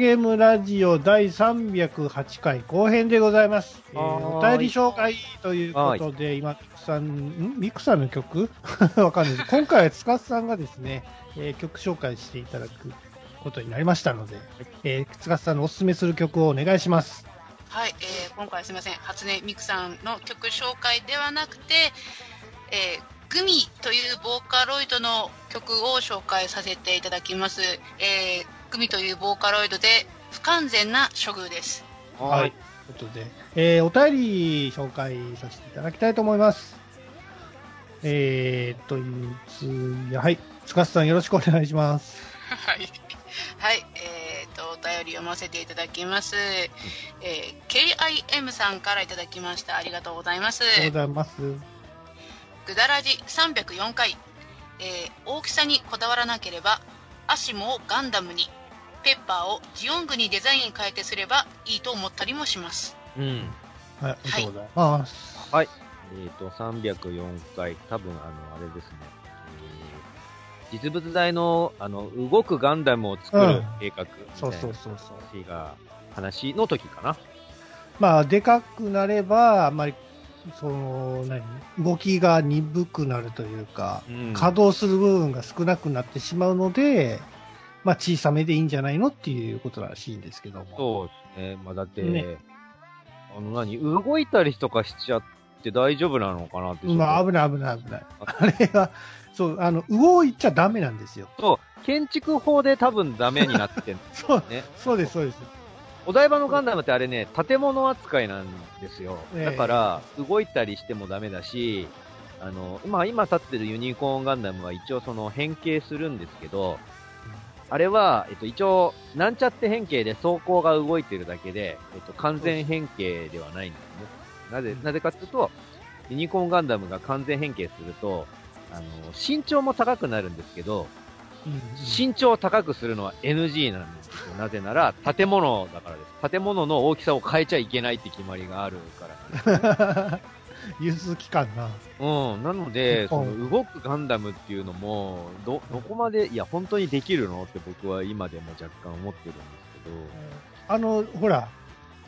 ゲームラジオ第308回後編でございます。えーお便り紹介ということで、今、ミクさん、ん？ミクさんの曲？わかんないです。今回はつかさんがですね、えー曲紹介していただくことになりましたので、えー、つかさんのおすすめする曲をお願いします。はい、えー今回すみません、初音ミクさんの曲紹介ではなくて、えーグミというボーカロイドの曲を紹介させていただきます。えーグミというボーカロイドで不完全な処遇です。はい。。ということで、えーお便り紹介させていただきたいと思います。えー、というつや、はい。つかさんよろしくお願いします。はい。はい、えーと、お便り読ませていただきます。えー KIM さんからいただきました。ありがとうございます。ありがとうございます。ぐだらじ304回、えー大きさにこだわらなければアシモをガンダムにペッパーをジオングにデザイン変えてすればいいと思ったりもしますうん。はい、ありがとうございます。はい。えっ、と、304回、多分、あの、あれですね。えー実物大の、あの、動くガンダムを作る計画みたいなそうそうそうそう。話が、話の時かな。まあ、でかくなれば、あんまり、その、何？動きが鈍くなるというか、うん稼働する部分が少なくなってしまうので、まあ、小さめでいいんじゃないのっていうことらしいんですけども。そうですね。まあ、だって、ねあの何、動いたりとかしちゃって大丈夫なのかなって。まあ、危ない危ない危ない。あれが、そう、あの、動いちゃダメなんですよ。そう、建築法で多分ダメになってん そう、ね。そうです、そうです。お台場のガンダムってあれね、建物扱いなんですよ。ええだから、動いたりしてもダメだし、あの、今、今立ってるユニコーンガンダムは一応その変形するんですけど、あれは、えっと、一応、なんちゃって変形で走行が動いてるだけで、えっと、完全変形ではないんですね。なぜ、なぜかっていうと、ユニコーンガンダムが完全変形すると、あの、身長も高くなるんですけど、うん身長を高くするのは NG なんですよ。なぜなら、建物だからです。建物の大きさを変えちゃいけないって決まりがあるから。融通期間な。うん。なので、そうんの動くガンダムっていうのも、ど、どこまで、いや、本当にできるのって僕は今でも若干思ってるんですあの、ほら、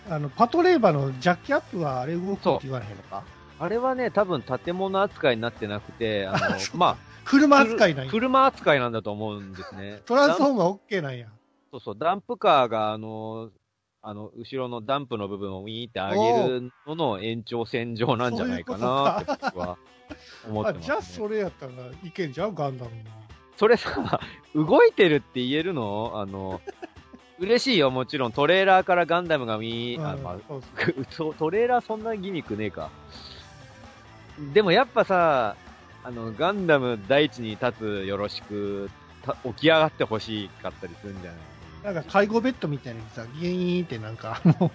あの、パトレーバーのジャッキアップはあれ動くって言われへんのか？けど、あれはね、多分建物扱いになってなくて、あの、ま車あ、扱いなんや。車扱いなんだと思うんですね。トランスフォーマー OK なんや。そうそう、ダンプカーが、あの、あの、後ろのダンプの部分をウィーって上げるのの延長線上なんじゃないかなって僕は思ってあ、ます、ね。じゃあそれやったらいけんじゃん、ガンダムも。それさ、動いてるって言えるの？あの、嬉しいよ、もちろん。トレーラーからガンダムが見、あ、まあトレーラーそんなギミックねえか。でもやっぱさ、あの、ガンダム大地に立つよろしく、た起き上がってほしかったりするんじゃない？なんか介護ベッドみたいにさ、ギーンってなんか、も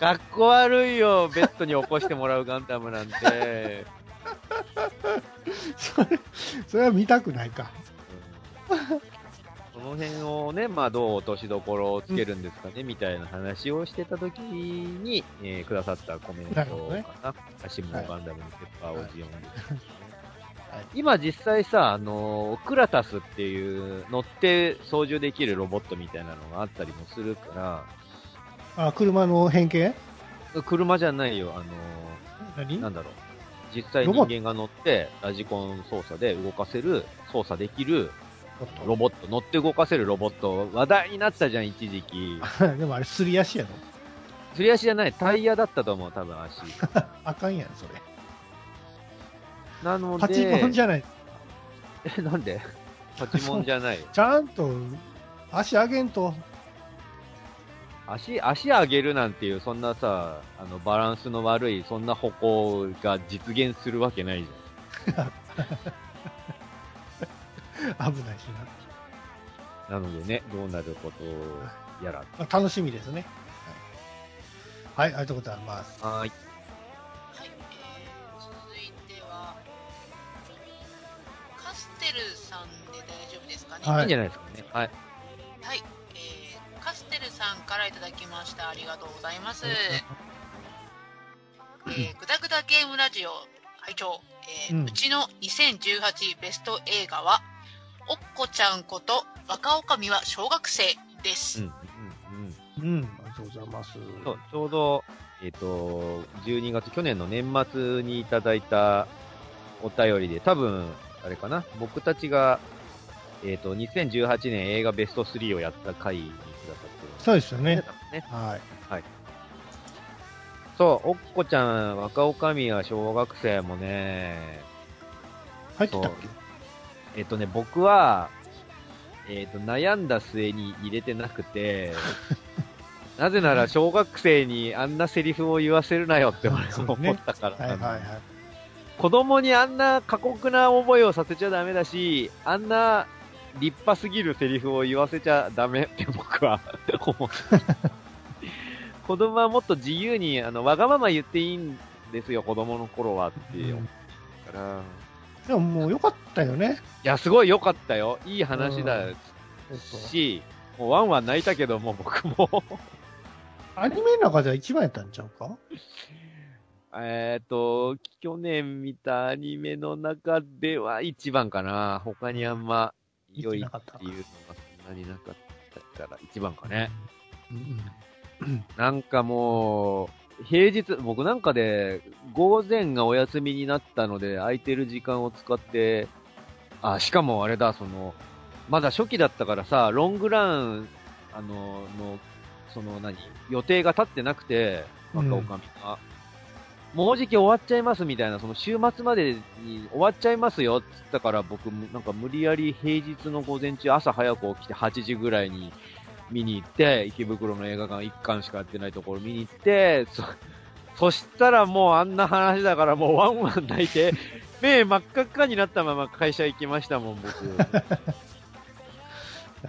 かっこ悪いよ、ベッドに起こしてもらうガンダムなんて。う、それ、それは見たくないか。うんその辺をね、まあどう落としどころをつけるんですかね、みたいな話をしてた時に、えーくださったコメントかなねな。アシモのガンダムにペッパーをジオンで、はい今実際さ、あのークラタスっていう乗って操縦できるロボットみたいなのがあったりもするかあ、車の変形？ら、車じゃないよ、あの何？ーなんだろう。実際人間が乗って、ラジコン操作で動かせる、操作できるロボット、乗って動かせるロボット、話題になったじゃん、一時期。でもあれ、すり足やろ？すり足じゃない、タイヤだったと思う、多分足。あかんやん、それ。なので、パチモンじゃない。え、なんで？パチモンじゃない。ちゃんと、足上げんと。足、足上げるなんていう、そんなさ、あの、バランスの悪い、そんな歩行が実現するわけないじ 危ないしな。ゃん。なのでね、どうなることやら。まあ、楽しみですね。はい、はい、ありがとうございます。はーい。ルさんで大丈夫ですかね？はいいいんじゃないですかね。はい。はい、えーカステルさんからいただきましたありがとうございます、えー、グダグダゲームラジオ会長、えーううんちの2018ベスト映画はおっこちゃんこと若女将は小学生です。うん、うん、うん。うん、ありがとうございます。そう、ちょうど、えっ、と、12月、去年の年末にいただいたお便りで、多分、あれかな、僕たちが、えっ、と、2018年映画ベスト3をやった回にくださってるそうですよね。ね。ねはい。そう、おっこちゃん、若女将は小学生もね、入ってたっえっ、とね、僕は、えっ、と、悩んだ末に入れてなくて、なぜなら小学生にあんなセリフを言わせるなよって思ったからけはいはいはい。子供にあんな過酷な覚えをさせちゃダメだし、あんな立派すぎるセリフを言わせちゃダメって僕は 思う。子供はもっと自由に、あの、わがまま言っていいんですよ、子供の頃はって思うから。でももう良かったよね。いや、すごい良かったよ。いい話だし、もうワンワン泣いたけども、僕も。アニメの中では一番やったんちゃうか？えっと、去年見たアニメの中では一番かな。他にあんま良いっていうのがそんなになかったから一番かね。うんなんかもう、平日、僕なんかで午前がお休みになったので空いてる時間を使って、あ、しかもあれだ、その、まだ初期だったからさ、ロングラン、あの、の、その何、予定が立ってなくて、若女将が。もうじき終わっちゃいますみたいな、その週末までに終わっちゃいますよって言ったから僕もなんか無理やり平日の午前中朝早く起きて8時ぐらいに見に行って、池袋の映画館1巻しかやってないところ見に行って、そ、そしたらもうあんな話だからもうワンワン泣いて、目真っ赤っかになったまま会社行きましたもん、僕。な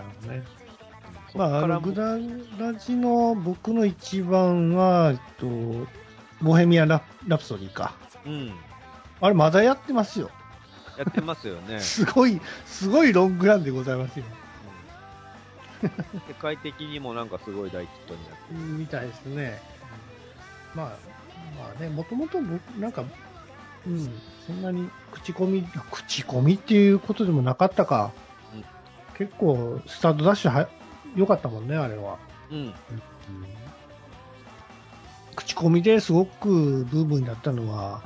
るほどね。まあ、あの、グダラジの僕の一番は、えっと、ボヘミアンララプソディか。うん。あれまだやってますよ。やってますよね。すごい、すごいロングランでございますよ。うん世界的にもなんかすごい大ヒットになってる。みたいですね。まあ、まあね、もともと僕、なんか、うん、そんなに口コミ、口コミっていうことでもなかったか。うん結構、スタートダッシュは、良かったもんね、あれは。うん。口コミですごくブームになったのは、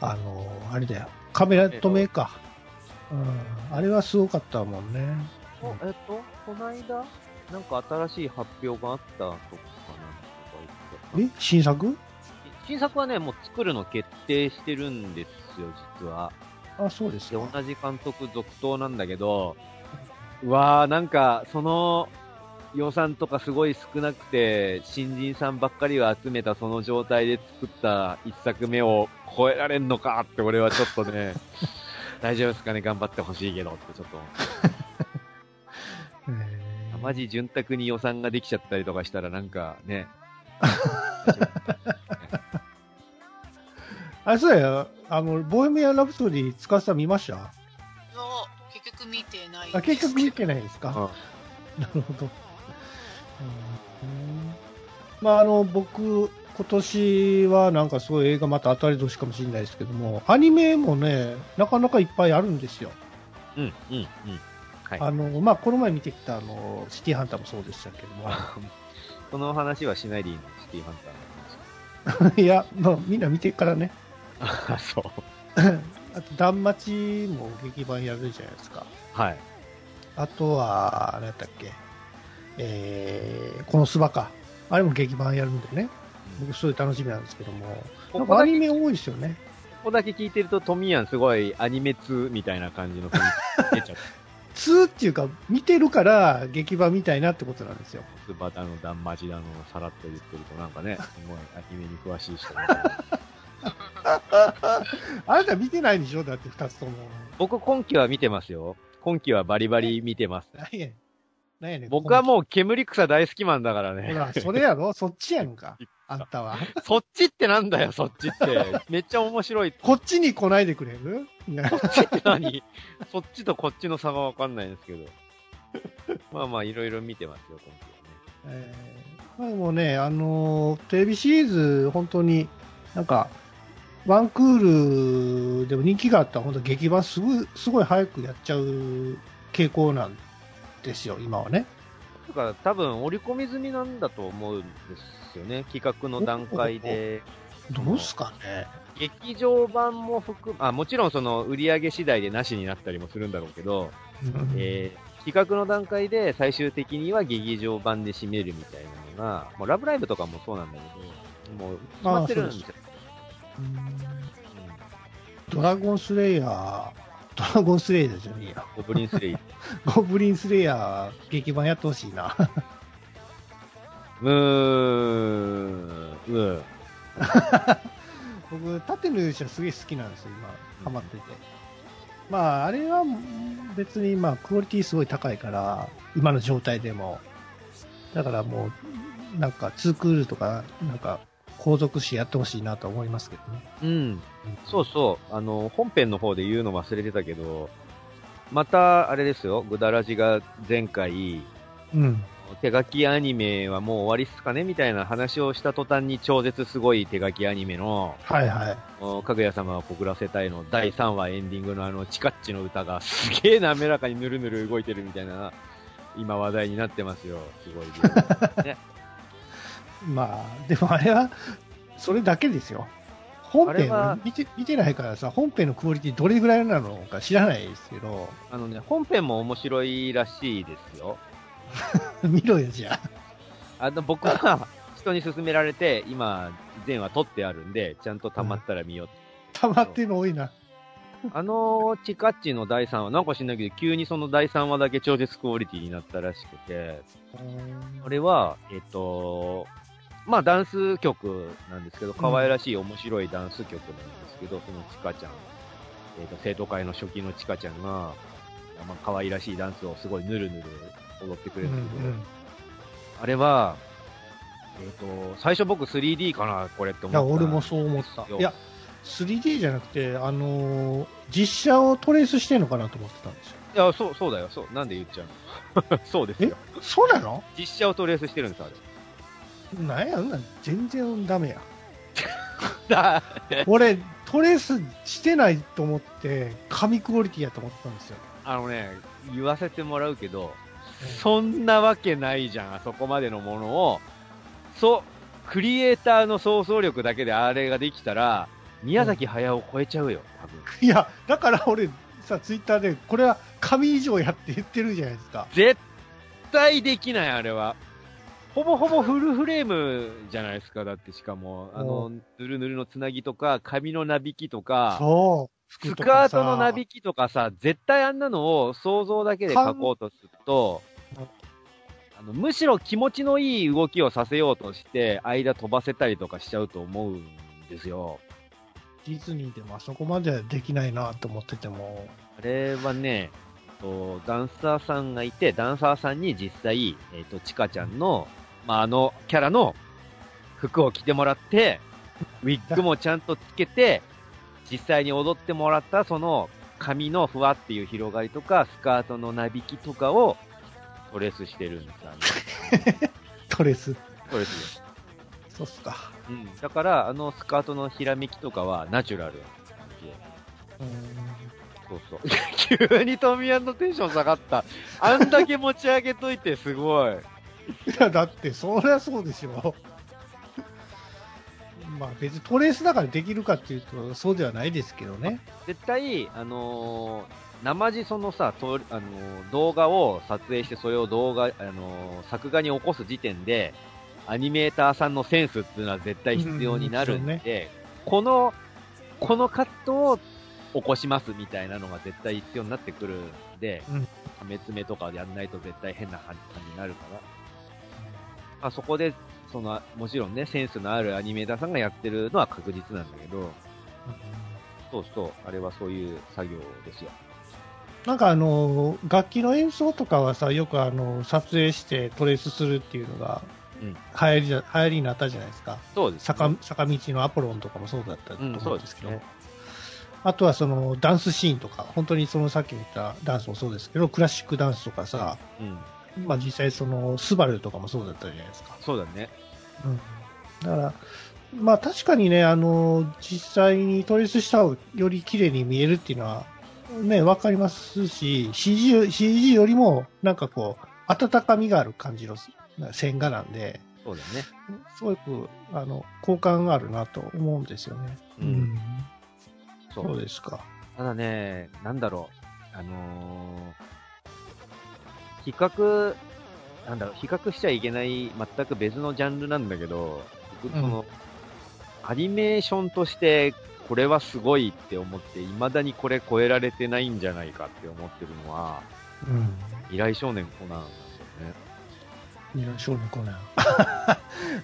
あの、あれだよ、カメラ止めか。うん、あれはすごかったもんね。おえっと、この間、なんか新しい発表があったとかなとか言ってえ？新作？新作はね、もう作るの決定してるんですよ、実は。あ、そうですで、か。同じ監督続投なんだけど、うわー、なんか、その予算とかすごい少なくて、新人さんばっかりを集めたその状態で作った一作目を超えられんのかって俺はちょっとね、大丈夫ですかね、頑張ってほしいけどってちょっと。マジ潤沢に予算ができちゃったりとかしたらなんかね、あ、そうや、あの、ボヘミアン・ラプソディ、塚さん見ました？いや結局見てないです。あ、結局見てないですか、うん。なるほど。うんまあ、あの、僕、今年はなんかすごい映画また当たり年かもしれないですけども、アニメもね、なかなかいっぱいあるんですよ。うん、うん、うん。はい。あの、まあ、この前見てきたあの、シティハンターもそうでしたけども、その話はしないでいいの、シティハンターの話。いや、まあ、みんな見てからね。あ、そう。あと、断末も劇版やるじゃないですか。はい。あとは、何やったっけ、えー、このスバか。あれも劇版やるんでね。僕、すごい楽しみなんですけども。なんかアニメ多いですよね。ここだけ聞いてると、トミヤンすごいアニメ通みたいな感じの雰囲気出ちゃって。2っていうか、見てるから劇版みたいなってことなんですよ。スバタのダンマジだのさらっと言ってるとなんかね、すごいアニメに詳しい人が。あなた見てないでしょ？だって2つとも。僕今期は見てますよ。今期はバリバリ見てます。何やねん。僕はもう煙草大好きマンだからね。ほら、それやろ？そっちやんか。あんたは。そっちってなんだよ、そっちって。めっちゃ面白い。こっちに来ないでくれる？そっちって何？そっちとこっちの差がわかんないんですけど。まあまあ、いろいろ見てますよ、今期はね。えーもね、あのーテレビシリーズ、本当に、なんか、ワンクールでも人気があった本当劇版すごい、すごい早くやっちゃう傾向なんですよ、今はね。だから多分織り込み済みなんだと思うんですよね。企画の段階で。どうすかね。劇場版も含む、あ、もちろんその売り上げ次第でなしになったりもするんだろうけど、うんえー企画の段階で最終的には劇場版で締めるみたいなのが、もうラブライブとかもそうなんだけど、もう決まってるんですよ。ドラゴンスレイヤー、ドラゴンスレイヤーじゃねえや。ゴブリンスレイ。ゴブリンスレイヤー、劇版やってほしいな。うーん、うん。僕、縦の勇者すげえ好きなんですよ、今、ハマってて。まあ、あれは別に、まあ、クオリティすごい高いから、今の状態でも。だからもう、なんか、ツークールとか、なんか、後続詞やってほしいなと思いますけどね。うん。そうそう。あの、本編の方で言うの忘れてたけど、また、あれですよ、グダラジが前回、うん。手書きアニメはもう終わりっすかねみたいな話をした途端に超絶すごい手書きアニメの、はいはい。おかぐや様は告らせたいの第3話エンディングのあのチカッチの歌がすげえ滑らかにぬるぬる動いてるみたいな、今話題になってますよ。すごい。ね、まあ、でもあれは、それだけですよ。本編は見て見てないからさ、本編のクオリティどれぐらいなのか知らないですけど、あのね、本編も面白いらしいですよ。見ろよ、じゃあ。あの、僕は人に勧められて、今、全話撮ってあるんで、ちゃんと溜まったら見ようと溜まってるの多いな。あのチカッチの第3話、なんか知んないけど、急にその第3話だけ超絶クオリティになったらしくて、これは、えっと、まあダンス曲なんですけど、可愛らしい面白いダンス曲なんですけど、そのチカちゃん、えっと、生徒会の初期のチカちゃんが、まあ可愛らしいダンスをすごいぬるぬる踊ってくれうんるんですけど、うんあれは、えっと、最初僕 3D かな、これっていや、思った。俺もそう思った。よいや、3D じゃなくて、あのー実写をトレースしてるのかなと思ってたんですよ。いや、そう、そうだよ、そう。なんで言っちゃうの？そうですえ？よ。そうなの？実写をトレースしてるんです、あれ。なんや、うんなん全然ダメや。だ俺、トレースしてないと思って、神クオリティやと思ってたんですよ。あのね、言わせてもらうけど、うんそんなわけないじゃん、あそこまでのものを。そう、クリエイターの想像力だけであれができたら、宮崎駿を超えちゃうよ、多分。いや、だから俺、さ、ツイッターで、これは神以上やって言ってるじゃないですか。絶対できない、あれは。ほぼほぼフルフレームじゃないですか、だってしかも、あの、ぬるぬるのつなぎとか、髪のなびきとか、そう。スカートのなびきとかさ、絶対あんなのを想像だけで描こうとするとう。ん、あのむしろ気持ちのいい動きをさせようとして、間飛ばせたりとかしちゃうと思うんですよ。ディズニーでもあそこまではできないなと思ってても、あれはね、とダンサーさんがいて、ダンサーさんに実際、えっ、と、チカちゃんの、まあ、あのキャラの服を着てもらって、ウィッグもちゃんとつけて、実際に踊ってもらったその髪のふわっていう広がりとか、スカートのなびきとかをトレースしてるんですあの トレス。トレースです。そうっすか。うん。だから、あのスカートのひらめきとかはナチュラルな感じで。そうそう。急にトミヤンのテンション下がった。あんだけ持ち上げといてすごい。いや、だって、そりゃそうでしょ。まあ別にトレースだからできるかっていうと、そうではないですけどね。絶対、あのー生地そのさ、とあのー動画を撮影してそれを動画、あのー作画に起こす時点で、アニメーターさんのセンスっていうのは絶対必要になるんうんで、この、このカットを起こしますみたいなのが絶対必要になってくるんで、うんはめ詰めとかやんないと絶対変な感じになるから。あそこで、その、もちろんね、センスのあるアニメーターさんがやってるのは確実なんだけど、そうそう、あれはそういう作業ですよ。なんかあの、楽器の演奏とかはさ、よくあの、撮影してトレースするっていうのが、うん流行りじゃ、流行りになったじゃないですか。そうです、坂坂道のアポロンとかもそうだったとうん、思そううんですけど、ね。あとはそのダンスシーンとか、本当にそのさっき言ったダンスもそうですけど、クラシックダンスとかさ、うん、まあ実際そのスバルとかもそうだったじゃないですか。そうだね。うん、だから、まあ確かにね、あの、実際にトレースした方がより綺麗に見えるっていうのはね、わかりますし、CG、CG よりも、なんかこう、温かみがある感じの線画なんで、そうだね。すごく、あの、好感があるなと思うんですよね。うんそそううですか。ただね、なんだろう、あのー比較、なんだろう、比較しちゃいけない、全く別のジャンルなんだけど、僕、その、アニメーションとして、これはすごいって思って、未だにこれ超えられてないんじゃないかって思ってるのは、うん。未来少年コナンなんだよね。未来少年コナン。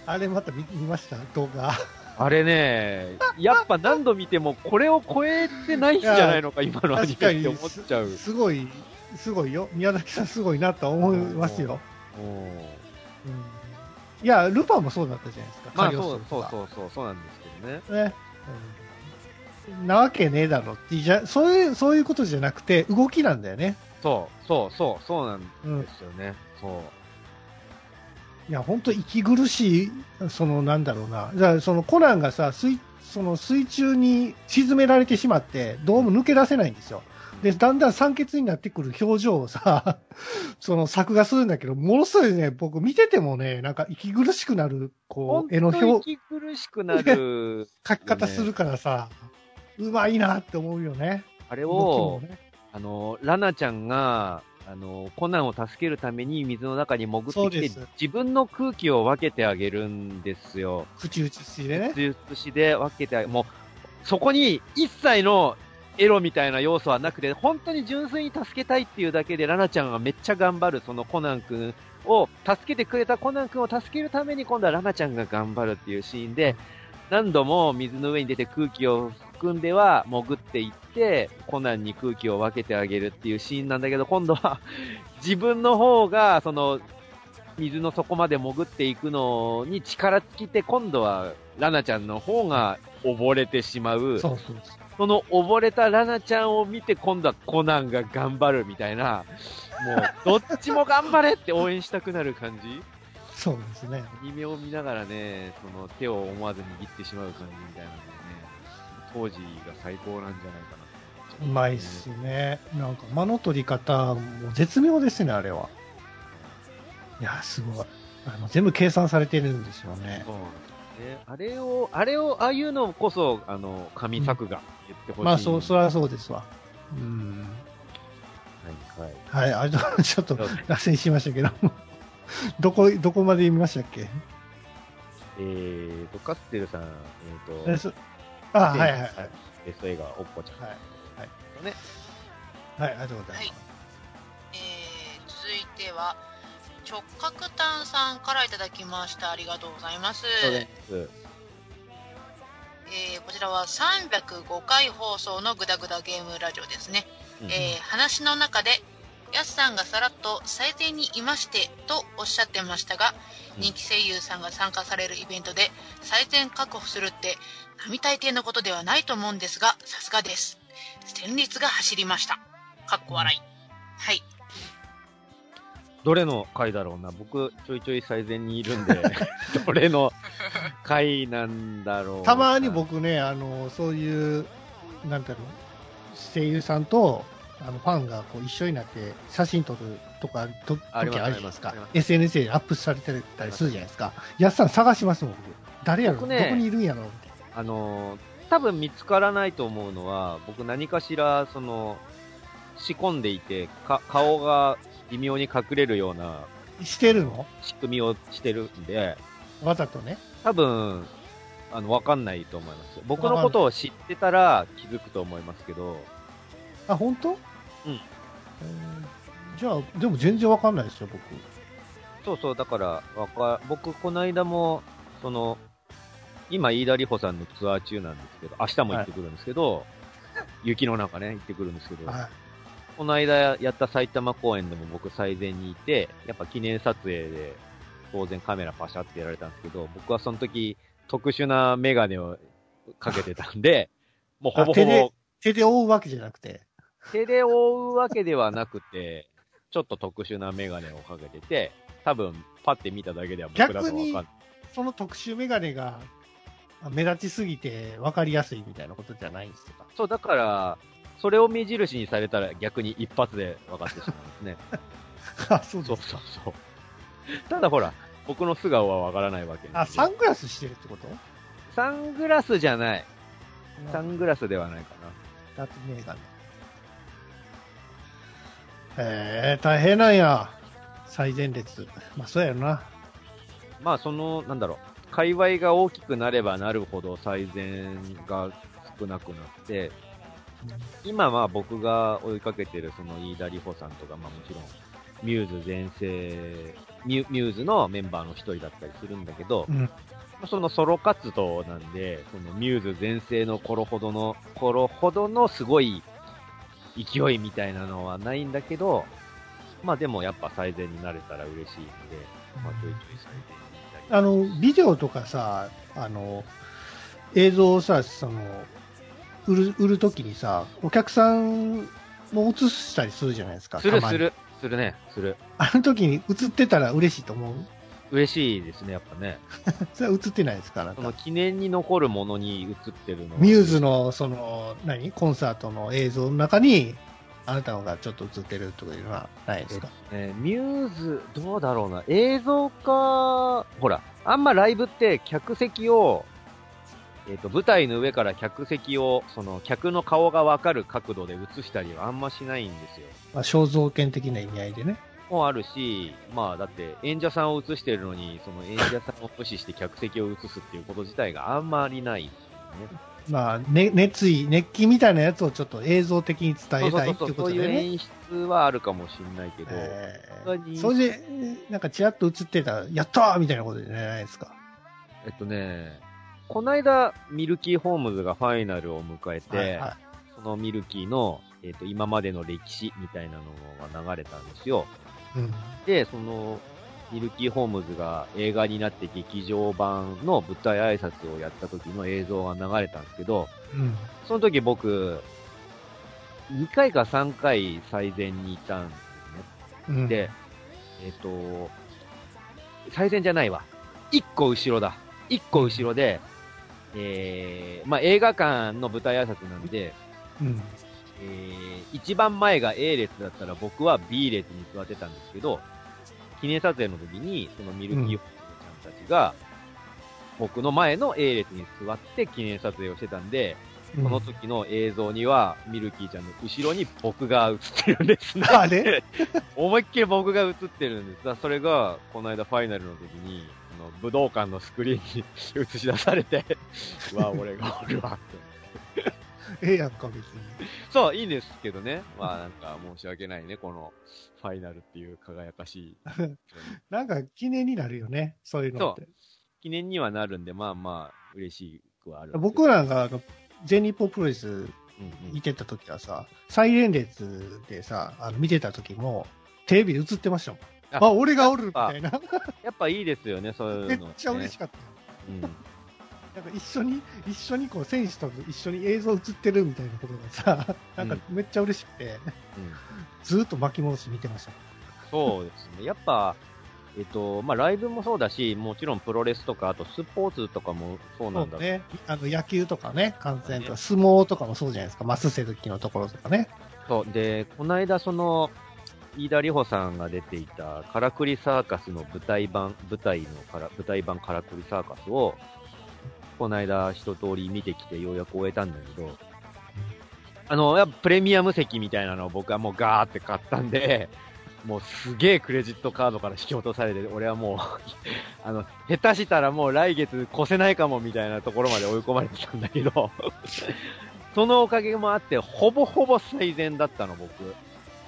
あれまた見見ました？動画。あれね、やっぱ何度見てもこれを超えてないんじゃないのか、今のアニメって思っちゃう。すごい、すごいよ。宮崎さんすごいなとは思いますよ。うんうんいや、ルパンもそうだったじゃないですか。まあそうそうそうそう、そうなんですけどね。ね。うんなわけねえだろってじゃそういう、そういうことじゃなくて、動きなんだよね。そう、そう、そう、そうなんうん。ですよね。そう。いや、本当息苦しい、その、なんだろうな。だから、そのコナンがさ、水、その水中に沈められてしまって、どうも抜け出せないんですよ。で、だんだん酸欠になってくる表情をさ、その作画するんだけど、ものすごいね、僕見ててもね、なんか息苦しくなる、こ本う、絵の当表、息苦しくなる、描き方するからさ、うまいなって思うよね。あれを、ね。あの、ラナちゃんが、あの、コナンを助けるために水の中に潜ってきて自分の空気を分けてあげるんですよ。口移しでね。術師で分けてあげ、もう、そこに一切のエロみたいな要素はなくて、本当に純粋に助けたいっていうだけで、ラナちゃんがめっちゃ頑張る、そのコナン君を、助けてくれたコナン君を助けるために、今度はラナちゃんが頑張るっていうシーンで、何度も水の上に出て空気を含んでは潜っていって、コナンに空気を分けてあげるっていうシーンなんだけど、今度は自分の方が、その、水の底まで潜っていくのに力尽きて、今度はラナちゃんの方が溺れてしまう。そうそうその溺れたラナちゃんを見て、今度はコナンが頑張るみたいな、もう、どっちも頑張れって応援したくなる感じ？そうですね。アニメを見ながらね、その手を思わず握ってしまう感じみたいなのがね、当時が最高なんじゃないかなうまいっすね。なんか間の取り方も絶妙ですね、あれは。いや、すごい。あの全部計算されてるんですよね。そうなんですね。あれを、あれを、ああいうのこそ、あの、神作が言ってほしい。まあ、そう、それはそうですわ。うん。はい、はい。はい、あれと、ちょっと脱線しましたけど、どこ、どこまで見ましたっけ？えーと、カステルさん、えーと、あ、はいはいはい。はい、ベスト映画、おっこちゃん。はい。ね。はい、ありがとうございます。えー続いては直角炭さんからいただきました。ありがとうございます。えーこちらは305回放送のグダグダゲームラジオですね、うんえー話の中でやすさんがさらっと最善にいましてとおっしゃってましたが、うん。人気声優さんが参加されるイベントで最善確保するって並大抵のことではないと思うんですがさすがです。戦慄が走りました。かっこ笑い。はいどれの回だろうな。僕、ちょいちょい最前にいるんで、どれの回なんだろうな。たまに僕ね、あの、そういう、なんだろう、声優さんと、あの、ファンがこう一緒になって写真撮るとか、と時あるじゃないですか。SNS でアップされてたりするじゃないですか。やっさん探しますもん、僕。誰やろ、僕ねどこにいるんやろみたいあのー、多分見つからないと思うのは、僕何かしら、その、仕込んでいて、か、顔が微妙に隠れるようなな。してるの？仕組みをしてるんで、わざとね。多分、あの、わかんないと思います。僕のことを知ってたら気づくと思いますけど、あ、本当？うんえーじゃあ、でも全然わかんないですよ、僕。そうそう、だから、わか、僕、この間も、その、今、飯田里穂さんのツアー中なんですけど、明日も行ってくるんですけど、雪の中ね、行ってくるんですけど、はい。この間やった埼玉公演でも僕最前にいて、やっぱ記念撮影で当然カメラパシャってやられたんですけど、僕はその時特殊なメガネをかけてたんで、もうほぼほあ手でぼ手で覆うわけじゃなくて。手で覆うわけではなくて、ちょっと特殊なメガネをかけてて、多分パッて見ただけでは僕だとわかんない。その特殊メガネがあ目立ちすぎて分かりやすいみたいなことじゃないんですか？そう、だから、それを目印にされたら逆に一発で分かってしまうんですね。あ、そうそうそうそう。ただほら、僕の素顔は分からないわけあ、サングラスしてるってこと？サングラスじゃない。サングラスではないかな。だってメガネ。えー、大変なんや。最前列。まあ、そうやろな。まあ、その、なんだろう、界隈が大きくなればなるほど最善が少なくなって、今は僕が追いかけてるその飯田里穂さんとか、まあもちろん、ミューズ全盛、ミュミューズのメンバーの一人だったりするんだけど、うん。そのソロ活動なんで、そのミューズ全盛の頃ほどの、頃ほどのすごい勢いみたいなのはないんだけど、まあでもやっぱ最善になれたら嬉しいので、まあちょいちょい最善。あの、ビデオとかさ、あの、映像をさ、その、売る、売るときにさ、お客さんも映したりするじゃないですか。するす。る、するね、する。あの時に映ってたら嬉しいと思う？嬉しいですね、やっぱね。それは映ってないですかなんそのか。記念に残るものに映ってるのはミューズの、その、何？コンサートの映像の中に、あなたのがちょっと映ってるとかいうのはないですか？えーミューズ、どうだろうな。映像か、ほら、あんまライブって客席を、えっ、と、舞台の上から客席を、その、客の顔がわかる角度で映したりはあんましないんですよ。まあ、肖像権的な意味合いでね。もあるし、まあ、だって、演者さんを映してるのに、その演者さんを無視して客席を映すっていうこと自体があんまりないですよね。まあ、ね、熱意、熱気みたいなやつをちょっと映像的に伝えたいってそうそうそう、いう。演出はあるかもしれないけど、えーそれで、なんかちらっと映ってたら、やったーみたいなことじゃないですか。えっとね、こないだ、ミルキーホームズがファイナルを迎えて、はいはいそのミルキーの、えっと、今までの歴史みたいなのが流れたんですよ。うん。で、その、ミルキーホームズが映画になって劇場版の舞台挨拶をやった時の映像が流れたんですけど、うん。その時僕、2回か3回最前にいたんですね。うん、で、えっ、と、最前じゃないわ。1個後ろだ。1個後ろで、えー、まあ、映画館の舞台挨拶なんで、うん。えー、一番前が A 列だったら僕は B 列に座ってたんですけど、記念撮影の時に、そのミルキーホーちゃんたちが、僕の前の A 列に座って記念撮影をしてたんで、うんその時の映像には、ミルキーちゃんの後ろに僕が映ってるんですね。あれ？思いっきり僕が映ってるんです。だそれが、この間ファイナルの時に、あの武道館のスクリーンに映し出されて、う わ、俺がおるわって。ええやんか、別に。そう、いいんですけどね。まあなんか申し訳ないね、このファイナルっていう輝かしい。なんか記念になるよね、そういうのって。記念にはなるんで、まあまあ、嬉しくはある。僕らがあの全日本プロレス見てた時はさ、最連列でさ、あの見てた時も、テレビで映ってましたもん。ああ、俺がおるみたいな。やっぱいいですよね、そういうの、めね。っちゃ嬉しかったよ。うん。なんか一緒に、一緒にこう選手と一緒に映像映ってるみたいなことがさ、なんかめっちゃ嬉しくて、うん。ずーっと巻き戻し見てました。そうですね。やっぱ、えっと、まあ、ライブもそうだし、もちろんプロレスとか、あとスポーツとかもそうなんだね。あの野球とかね、観戦とか、相撲とかもそうじゃないですか。マスセルキのところとかね。そう。で、この間、その、飯田里穂さんが出ていた、カラクリサーカスの舞台版、舞台のから、舞台版カラクリサーカスを、この間一通り見てきてようやく終えたんだけど、あの、やっぱプレミアム席みたいなのを僕はもうガーって買ったんで、もうすげえクレジットカードから引き落とされて、俺はもう、あの、下手したらもう来月越せないかもみたいなところまで追い込まれてたんだけど、そのおかげもあって、ほぼほぼ最善だったの、僕。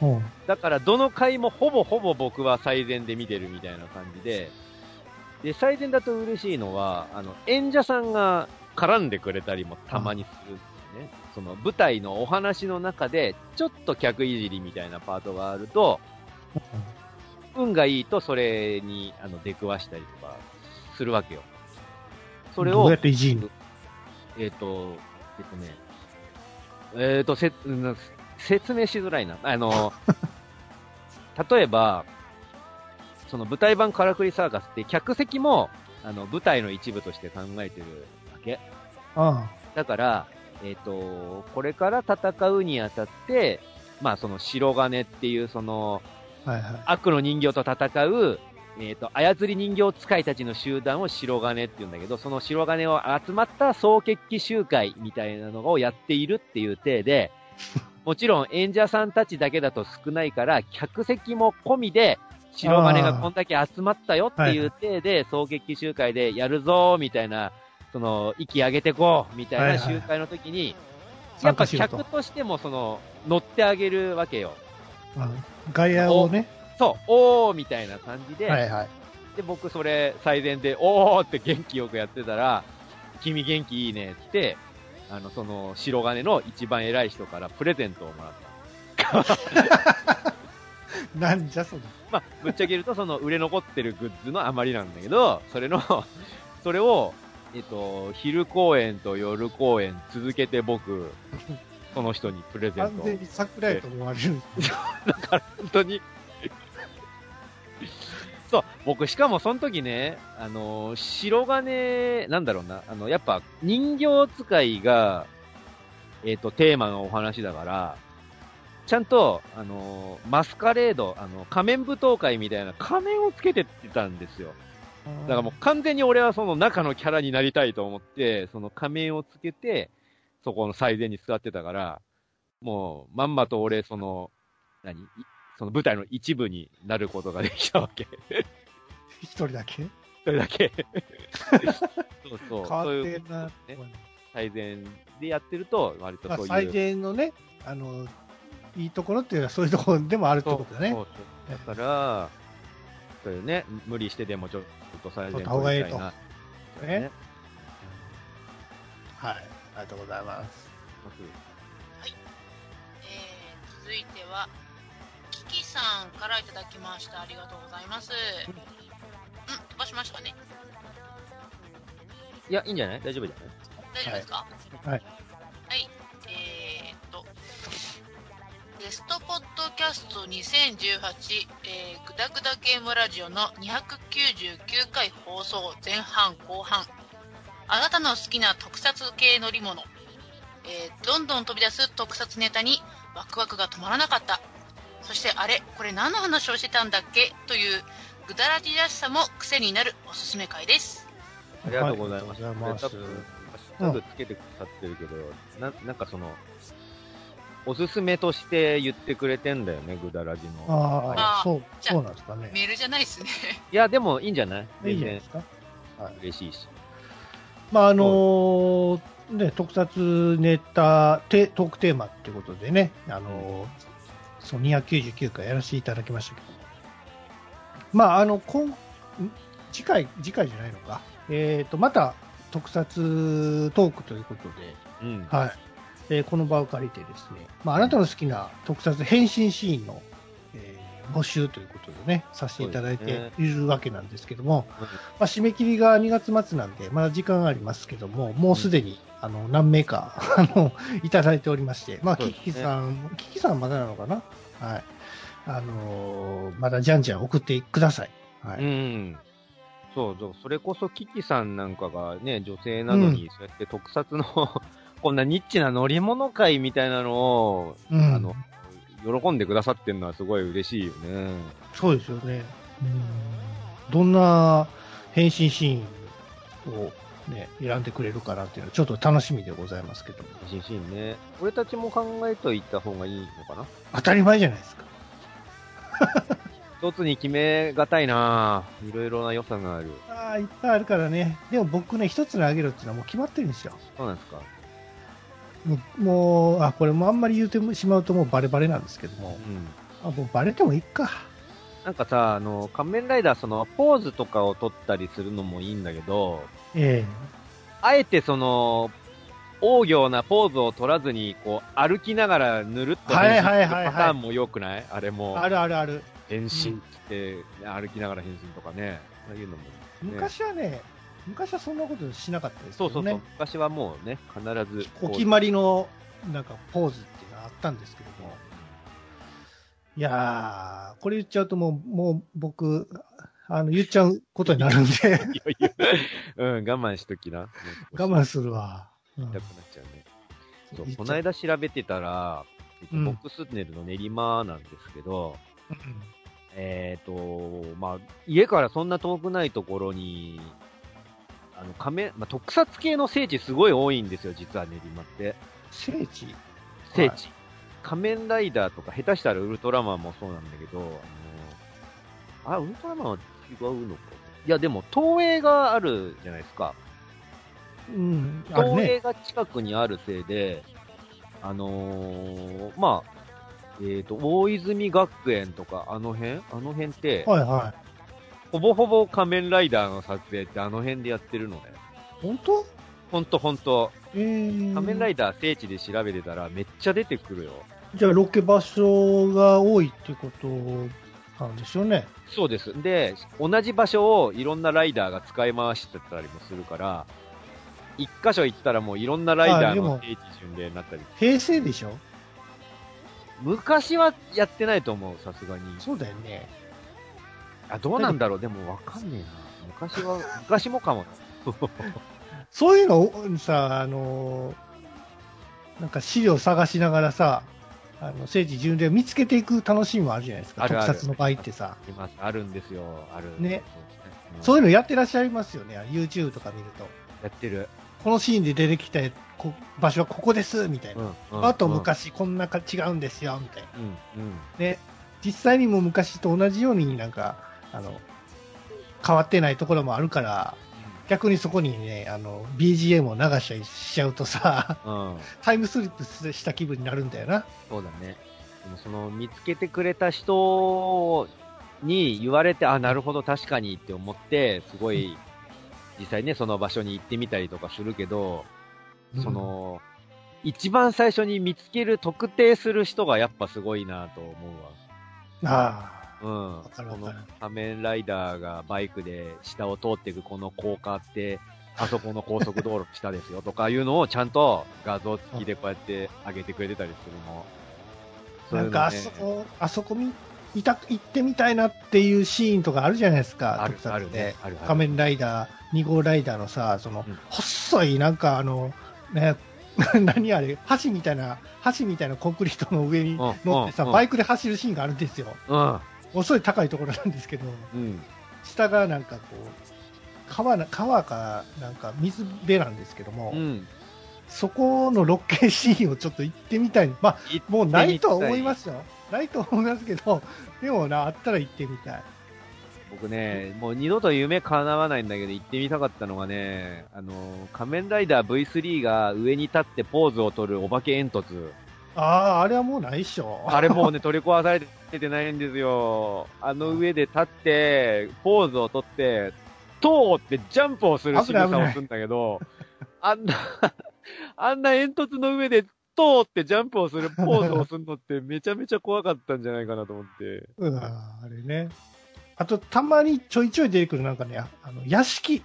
うん。だから、どの回もほぼほぼ僕は最善で見てるみたいな感じで、で、最善だと嬉しいのは、あの、演者さんが絡んでくれたりもたまにするんですね。その舞台のお話の中で、ちょっと客いじりみたいなパートがあると、運がいいとそれに、あの、出くわしたりとかするわけよ。それをどうや、っていじんの？えっ、と、えっ、とね、えっ、と、せ、うん説明しづらいな。あの、例えば、その舞台版カラクリサーカスって客席も、あの、舞台の一部として考えてるわけ。あだから、えっ、と、これから戦うにあたって、まあその白金っていうそのはいはい。悪の人形と戦う、えっ、と、操り人形使いたちの集団を白金って言うんだけど、その白金を集まった総決起集会みたいなのをやっているっていう体で、もちろん演者さんたちだけだと少ないから、客席も込みで、白金がこんだけ集まったよっていう体で、総決起集会でやるぞーみたいな、その、息上げてこうみたいな集会の時に、やっぱ客としてもその、乗ってあげるわけよ。あ外野をね。そう、おーみたいな感じで、はいはい。で、僕それ最善で、おーって元気よくやってたら、君元気いいねって、あの、その、白金の一番偉い人からプレゼントをもらった。なんじゃそれ。まあ、ぶっちゃけ言うと、その売れ残ってるグッズの余りなんだけど、それの、それを、えっと、昼公演と夜公演続けて僕、その人にプレゼントを完全に桜井と思われる。だから本当に。そう、僕しかもその時ね、あの、白金、なんだろうな、あの、やっぱ人形使いが、えっ、と、テーマのお話だから、ちゃんと、あの、マスカレード、あの、仮面舞踏会みたいな仮面をつけてってたんですよ。だからもう完全に俺はその中のキャラになりたいと思って、その仮面をつけて、そこの最前に座ってたから、もうまんまと俺、その、何？いその舞台の一部になることができたわけ。一人だけ？それだけ。そうそう。変わそういうってんな。ね最前でやってると、割とまあ、そういう。最善のね、あの、いいところっていうのはそういうところでもあるってことだね。そうそうだから、そういうね、無理してでもちょっと最前取った方がいいと取りたいなねねはい。ありがとうございます。えー続いては、キキさんからいただきました。ありがとうございます。うん、飛ばしましたね。いや、いいんじゃない？大丈夫じゃない？大丈夫ですか？はい。はい。ゲストポッドキャスト2018、えー、グダグダゲームラジオの299回放送前半後半。あなたの好きな特撮系乗り物。えーどんどん飛び出す特撮ネタにワクワクが止まらなかった。そしてあれ、これ何の話をしてたんだっけ？というグダラジらしさも癖になるおすすめ回です。ありがとうございます。ありがとうございタグつけてくださってるけど、ななんかその、おすすめとして言ってくれてんだよね、グダラジの。あああ、そう、じゃあそうなんですかね。メールじゃないですね。いや、でもいいんじゃない？全然いいじゃないですか？嬉しいし。まあ、あのーね、特撮ネタ、テトークテーマっていうことでね、あのーそう、299回やらせていただきましたけども。まあ、あの、今、ん次回、次回じゃないのか。えっ、と、また特撮トークということで、うん。はい。えーこの場を借りてですね、まあ、あなたの好きな特撮変身シーンの、えー募集ということでね、させていただいているわけなんですけども、まあ、締め切りが2月末なんで、まだ時間がありますけども、もうすでに、あの、何名か、あの、いただいておりまして、まあ、ねキキさん、キキさんまだなのかな？はい。あのーまだじゃんじゃん送ってください。はうい。ん。そうそう、それこそキキさんなんかがね、女性なのに、そうやって特撮の、こんなニッチな乗り物会みたいなのを、うん。あの、喜んでくださってるのはすごい嬉しいよね。そうですよね。うん。どんな変身シーンをね、選んでくれるかなっていうのはちょっと楽しみでございますけども。新シーンね。俺たちも考えといた方がいいのかな？当たり前じゃないですか。一つに決めがたいないろいろな良さがある。ああ、いっぱいあるからね。でも僕ね、一つにあげるっていうのはもう決まってるんですよ。そうなんですかもう、あ、これもあんまり言うてしまうともうバレバレなんですけども。うん。あ、もうバレてもいいか。なんかさ、あの、仮面ライダー、その、ポーズとかを取ったりするのもいいんだけど、えあえてその、大行なポーズを取らずに、こう、歩きながらぬるっとパターンも良くない？あれえも。あるあるある。変身って、歩きながら変身とかね。ああいうのも、ね。昔はね、昔はそんなことしなかったですけどね。そうそうそう。昔はもうね、必ず。お決まりの、なんか、ポーズっていうのがあったんですけども。いやー、これ言っちゃうともう、もう僕、あの、言っちゃうことになるんで、いやいやうん、我慢しときな。我慢するわ。うん痛くなっちゃうね。そうこの間調べてたら、えっとうんボックスネルの練馬なんですけど、うんえっ、と、まあ、家からそんな遠くないところに、あの、仮面、まあ、特撮系の聖地すごい多いんですよ、実は練馬って。聖地？聖地。仮面ライダーとか、下手したらウルトラマンもそうなんだけど、あの、あ、ウルトラマンは違うのか。いや、でも、東映があるじゃないですか。うん、ね。東映が近くにあるせいで、あのーまあ、えっ、と、大泉学園とか、あの辺？あの辺って、はいはほぼほぼ仮面ライダーの撮影ってあの辺でやってるのね。い。本当？ほんとほんと。えー、仮面ライダー聖地で調べてたらめっちゃ出てくるよ。じゃあロケ場所が多いってことなんでしょうね。そうです。で、同じ場所をいろんなライダーが使い回してたりもするから、一箇所行ったらもういろんなライダーの聖地巡礼になったり。平成でしょ？昔はやってないと思う、さすがに。そうだよね。あ、どうなんだろう？でもわかんねえな。昔は、昔もかも。そういうのをさ、あのーなんか資料探しながらさ、あの聖地巡礼を見つけていく楽しみもあるじゃないですか、あるある特撮の場合ってさ。います。あるんですよ。ある。ねうんそういうのやってらっしゃいますよね、YouTube とか見ると。やってる。このシーンで出てきたこ場所はここです、みたいな。うん。あと、昔こんなか違うんですよ、みたいな。うん。うん。ね、実際にも昔と同じようになんか、あの、変わってないところもあるから、逆にそこにね、あの、BGM を流したりしちゃうとさ、うん。うん。タイムスリップした気分になるんだよな。そうだね。でもその、見つけてくれた人に言われて、あ、なるほど、確かにって思って、すごい、実際ね、その場所に行ってみたりとかするけど、その、一番最初に見つける、特定する人がやっぱすごいなと思うわ。あうん。この仮面ライダーがバイクで下を通っていくこの高架って、あそこの高速道路の下ですよとかいうのをちゃんと画像付きでこうやって上げてくれてたりするの。あ、そういうのねなんかあそこ、あそこ見、いた、行ってみたいなっていうシーンとかあるじゃないですか、あるあるね。あるある。仮面ライダー、2号ライダーのさ、その、うん細い、なんかあの、ね、何あれ、橋みたいな、橋みたいなコンクリートの上に乗ってさ、うんうんバイクで走るシーンがあるんですよ。うん。遅い高いところなんですけど、うん。下がなんかこう、川な、川か、なんか水辺なんですけども、うん。そこのロケシーンをちょっと行ってみたい。まあ、もうないとは思いますよ。ないと思いますけど、でもな、あったら行ってみたい。僕ね、もう二度と夢叶わないんだけど行ってみたかったのがね、あの、仮面ライダー V3 が上に立ってポーズを取るお化け煙突。ああ、あれはもうないっしょ。あれもうね、取り壊されてないんですよ。あの上で立って、ポーズを取って、通ってジャンプをする仕草をするんだけど、あんな、あんな煙突の上で通ってジャンプをするポーズをするのってめちゃめちゃ怖かったんじゃないかなと思って。うわあれね。あと、たまにちょいちょい出てくるなんかね、あの、屋敷。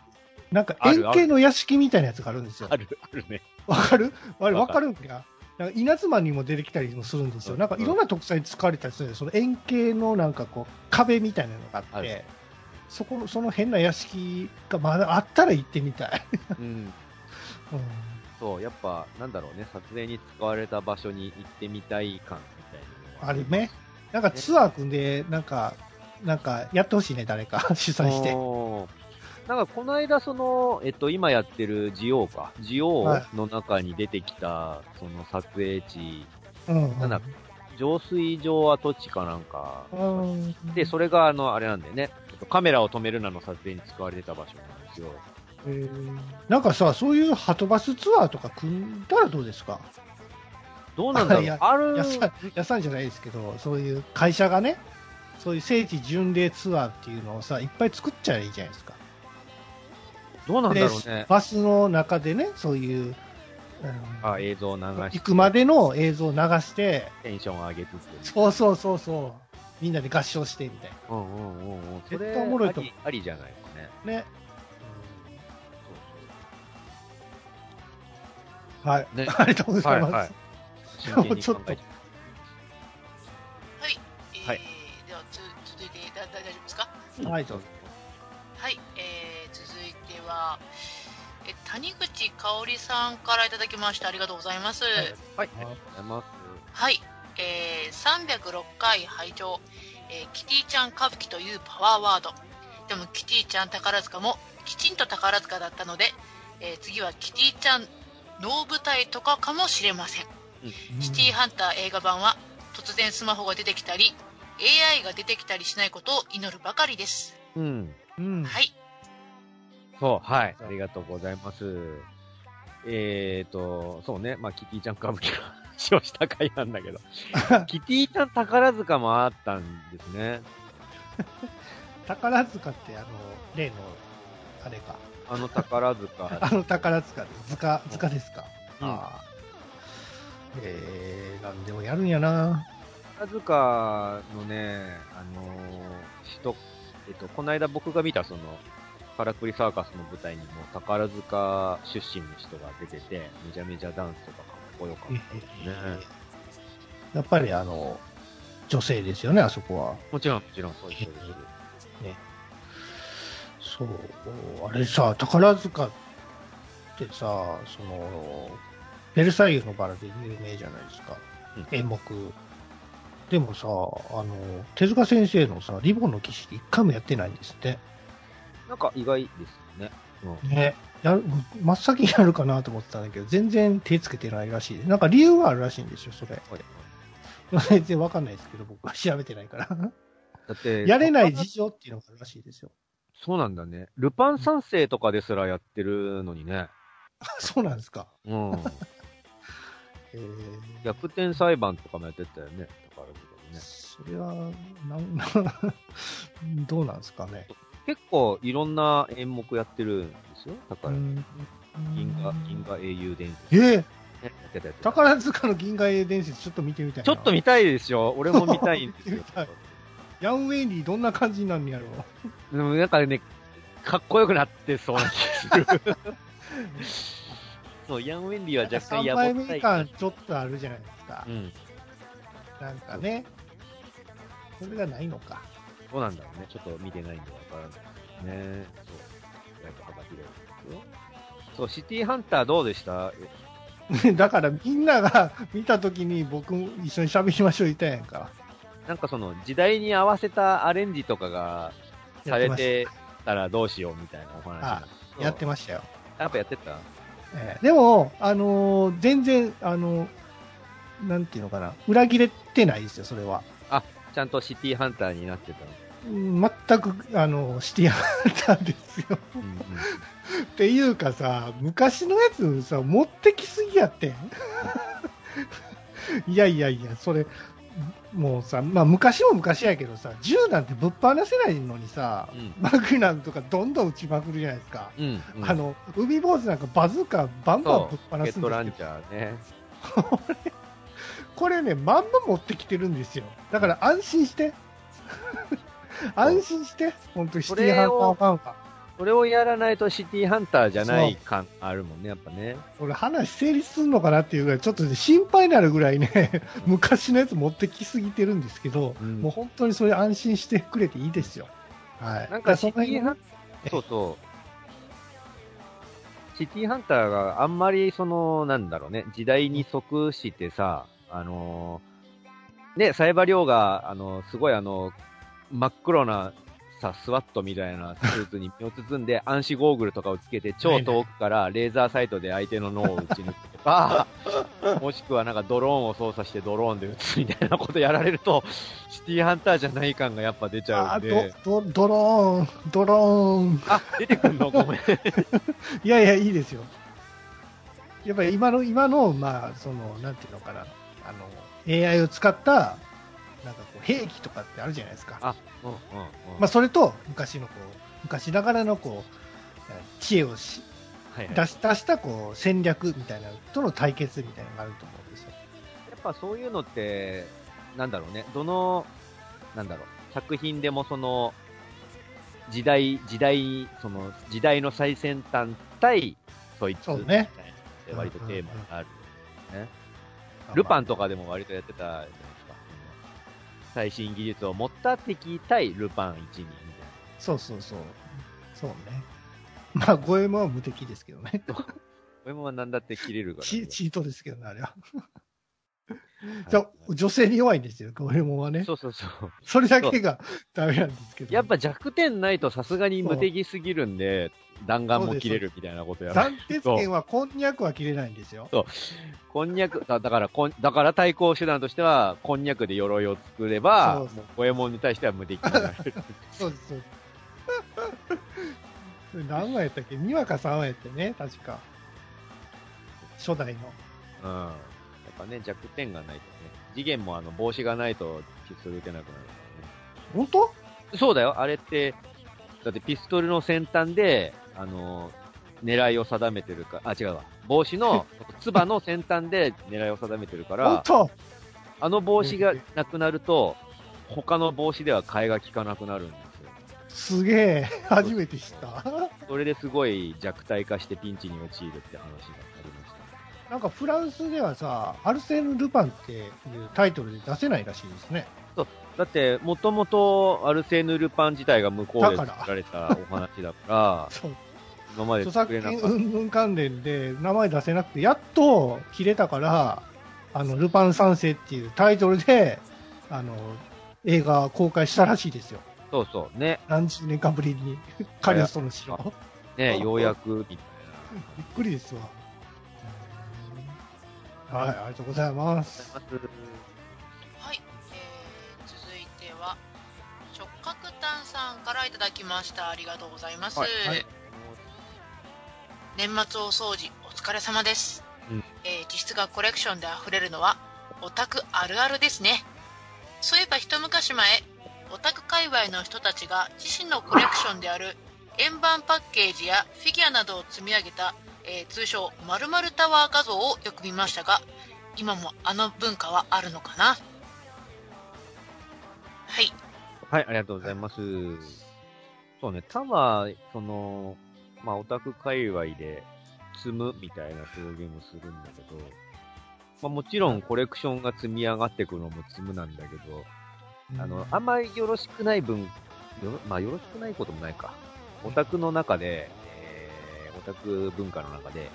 なんか円形の屋敷みたいなやつがあるんですよあ。る、あるね。わかる？あれわわかるかるんかなんか稲妻にも出てきたりもするんですよ。うんなんかいろんな特産に使われたりするんですよ。その円形のなんかこう壁みたいなのがあって、そこの、その変な屋敷がまだあったら行ってみたい。うん。うんそう、やっぱ、なんだろうね、撮影に使われた場所に行ってみたい感みたいなあれね。なんかツアー組んで、なんか、なんかやってほしいね、誰か 主催して。なんかこの間、その、えっと、今やってるジオウか。ジオはいウの中に出てきた、その撮影地、うん。なんだ浄水場跡地かなんか。うんで、それが、あの、あれなんだよね。えっとカメラを止めるなの撮影に使われてた場所なんですよ。えーなんかさ、そういうハトバスツアーとか組んだらどうですか？どうなんだろいうやあるやさやさんじゃないですけど、そういう会社がね、そういう聖地巡礼ツアーっていうのをさ、いっぱい作っちゃえばいいじゃないですか。どうなんだでろうね。バスの中でね、そういう、うんあ、映像流して。行くまでの映像を流して、テンション上げつつ。そうそうそうそう、みんなで合唱してみたいうんうんうんうん。そ絶れ対おもろいとありありじゃないかね。な。ね。はい。ねありがとうございます。はいはい真剣にちょっと。はい。えーはいではつ、続いて、大丈夫ですか？はい、どうぞ。はい。え谷口香織さんからいただきました。ありがとうございます。はい、ありがとうございます。はい、えー、306回拝聴、えーキティちゃん歌舞伎というパワーワードでもキティちゃん宝塚もきちんと宝塚だったので、えー次はキティちゃん能舞台とかかもしれませんシティハンター映画版は突然スマホが出てきたり AI が出てきたりしないことを祈るばかりですうん。うん。はいそう、はい。ありがとうございます。えーと、そうね、まあ、キティちゃん歌舞伎の話をした回なんだけど、キティちゃん宝塚もあったんですね。宝塚って、あの、例の、あれか。あの宝塚。あの宝塚で、塚、塚ですか。うんああ。えー、なんでもやるんやな。宝塚のね、あのー人、えっと、この間僕が見たその、カラクリサーカスの舞台にも宝塚出身の人が出てて、めちゃめちゃダンスとかかっこよかったですね。やっぱりあの、女性ですよね、あそこは。もちろん、もちろんそうです。そうですそう、あれさ、宝塚ってさ、その、ベルサイユのバラで有名じゃないですか。うん演目。でもさ、あの、手塚先生のさ、リボンの騎士って一回もやってないんですって。なんか意外ですね。うん。ね。やる、真っ先にやるかなと思ってたんだけど、全然手つけてないらしい。なんか理由があるらしいんですよ、それ。はい全然わかんないですけど、僕は 調べてないから。だって、やれない事情っていうのがあるらしいですよ。そうなんだね。ルパン三世とかですらやってるのにね。そうなんですか。うん。えー、逆転裁判とかもやってたよね。宝塚にね。それは、なんどうなんですかね。結構いろんな演目やってるんですよ。宝塚。うん銀河、銀河英雄伝説。えー、ね、やってたやってた。宝塚の銀河英伝説ちょっと見てみたいな。ちょっと見たいですよ。俺も見たいんですよ ヤンウェイリーどんな感じになるんやろう。でもなんかね、かっこよくなってそうな気がする。そう、ヤン・ウェンリーは若干3や倍目ぼったい。感ちょっとあるじゃないですかう。ん。なんかね。それがないのか。どうなんだろうね。ちょっと見てないんでわからないですね。そう。やっぱ幅広いですよ。そう、シティハンターどうでした？だからみんなが 見たときに僕も一緒に喋りましょう言ったやんか。なんかその時代に合わせたアレンジとかがされてたらどうしようみたいなお話なんですけどやってましたよ。やっぱやってた？ええでも、あのー全然、あのーなんていうのかな、裏切れてないですよ、それは。ちゃんとシティハンターになってた全く、あの、シティハンターですよ。うんうん。っていうかさ、昔のやつさ、持ってきすぎやってん。いやいやいや、それ、もうさ、まあ昔も昔やけどさ、銃なんてぶっ放せないのにさ、うんマグナムとかどんどん撃ちまくるじゃないですか。うん、うん。あの、海坊主なんかバズーカバンバンぶっ放ロケットランすんですけどチャーね。これね、まんま持ってきてるんですよ。だから安心して。安心して。本当にシティハンターファンは。それをやらないとシティハンターじゃない感あるもんね、やっぱね。俺話成立するのかなっていうぐらい、ちょっとね心配になるぐらいね、昔のやつ持ってきすぎてるんですけど、うんもう本当にそれ安心してくれていいですよ。はい。なんかシティハンそうそう。シティハンターがあんまりその、なんだろうね、時代に即してさ、あのーね、サイバリョウが、あのすごいあの、真っ黒なさ、スワットみたいなスーツに身を包んで、暗視ゴーグルとかをつけて、超遠くからレーザーサイトで相手の脳を撃ち抜くとか、もしくはなんかドローンを操作してドローンで撃つみたいなことやられると、シティハンターじゃない感がやっぱ出ちゃあうんで。ど、ど、ドローン、ドローン。あ、出てくんの？ごめん。いやいや、いいですよ。やっぱり今の、今の、まあ、その、なんていうのかな、あの、AI を使った、なんかこう、兵器とかってあるじゃないですか。あ、うんうんうん。まあ、それと、昔のこう、昔ながらのこう、知恵をしはいはい、出し出したこう戦略みたいなのとの対決みたいなのがあると思うんですよ。やっぱそういうのって、なんだろうね、どの、なんだろう、作品でもその、時代、時代、その、時代の最先端対、そいつ、そうねみたいなのって割とテーマがある。ルパンとかでも割とやってたじゃないですか。最新技術を持った敵対ルパン1、2みたいそうそうそう。そうね。まあ、五右衛門は無敵ですけどね。これもなんだって切れるから、チチートですけどね、あれは。はいじゃあ女性に弱いんですよ、五右衛門はね。そうそうそう。それだけがダメなんですけど。やっぱ弱点ないとさすがに無敵すぎるんで、弾丸も切れるみたいなことやる。斬鉄剣はこんにゃくは切れないんですよ。こんにゃく、だだからこん、だから対抗手段としては、こんにゃくで鎧を作れば、五右衛門に対しては無敵になる。そうです、そうです。何話やったっけ ?2 話か3話やってね、確か。初代の。うん。やっぱね、弱点がないとね。次元もあの、帽子がないとピストル撃てなくなるからね。本当？そうだよ、あれって、だってピストルの先端で、あの、狙いを定めてるか、あ、違うわ。帽子の、つばの先端で狙いを定めてるか本ら、当あの帽子がなくなると、他の帽子では替えが効かなくなるんですよ。すげえ、初めて知った。それですごい弱体化してピンチに陥るって話がありました。なんかフランスではさ、アルセーヌ・ルパンっていうタイトルで出せないらしいですね。だって、もともとアルセーヌ・ルパン自体が向こうで作られたお話だから、そう。今まで著作権云々関連で名前出せなくて、やっと切れたから、あの、ルパン三世っていうタイトルで、あの、映画公開したらしいですよ。そうそう、ね、何十年かぶりに、カリオストの城。ね、ようやく、びっくりですわ。はい、ありがとうございます。な。はい、えー、続いては直角炭さんからいただきましたありがとうございます、はいはい年末大掃除お疲れ様です、うん。えー実質がコレクションで溢れるのはオタクあるあるですね。そういえば一昔前オタク界隈の人たちが自身のコレクションである円盤パッケージやフィギュアなどを積み上げた、えー通称〇〇タワー画像をよく見ましたが今もあの文化はあるのかな。はい。はい、ありがとうございます。そうね、タワー、その、まあ、オタク界隈で積むみたいな表現をするんだけど、まあ、もちろんコレクションが積み上がってくるのも積むなんだけど、あの、あんまりよろしくない分、よろまあ、よろしくないこともないか。オタクの中で、えー、オタク文化の中で、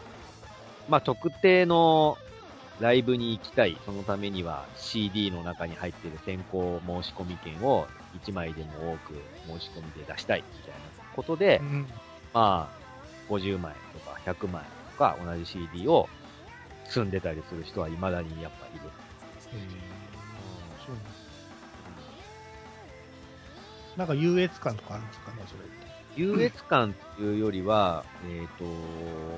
まあ、特定のライブに行きたい。そのためには CD の中に入っている先行申し込み券を1枚でも多く申し込みで出したいみたいなことで、うんまあ、50枚とか100枚とか同じ CD を積んでたりする人は未だにやっぱいる。えーそうなんですなんか優越感とかあるんですかね、それって。優越感っていうよりは、えっ、と、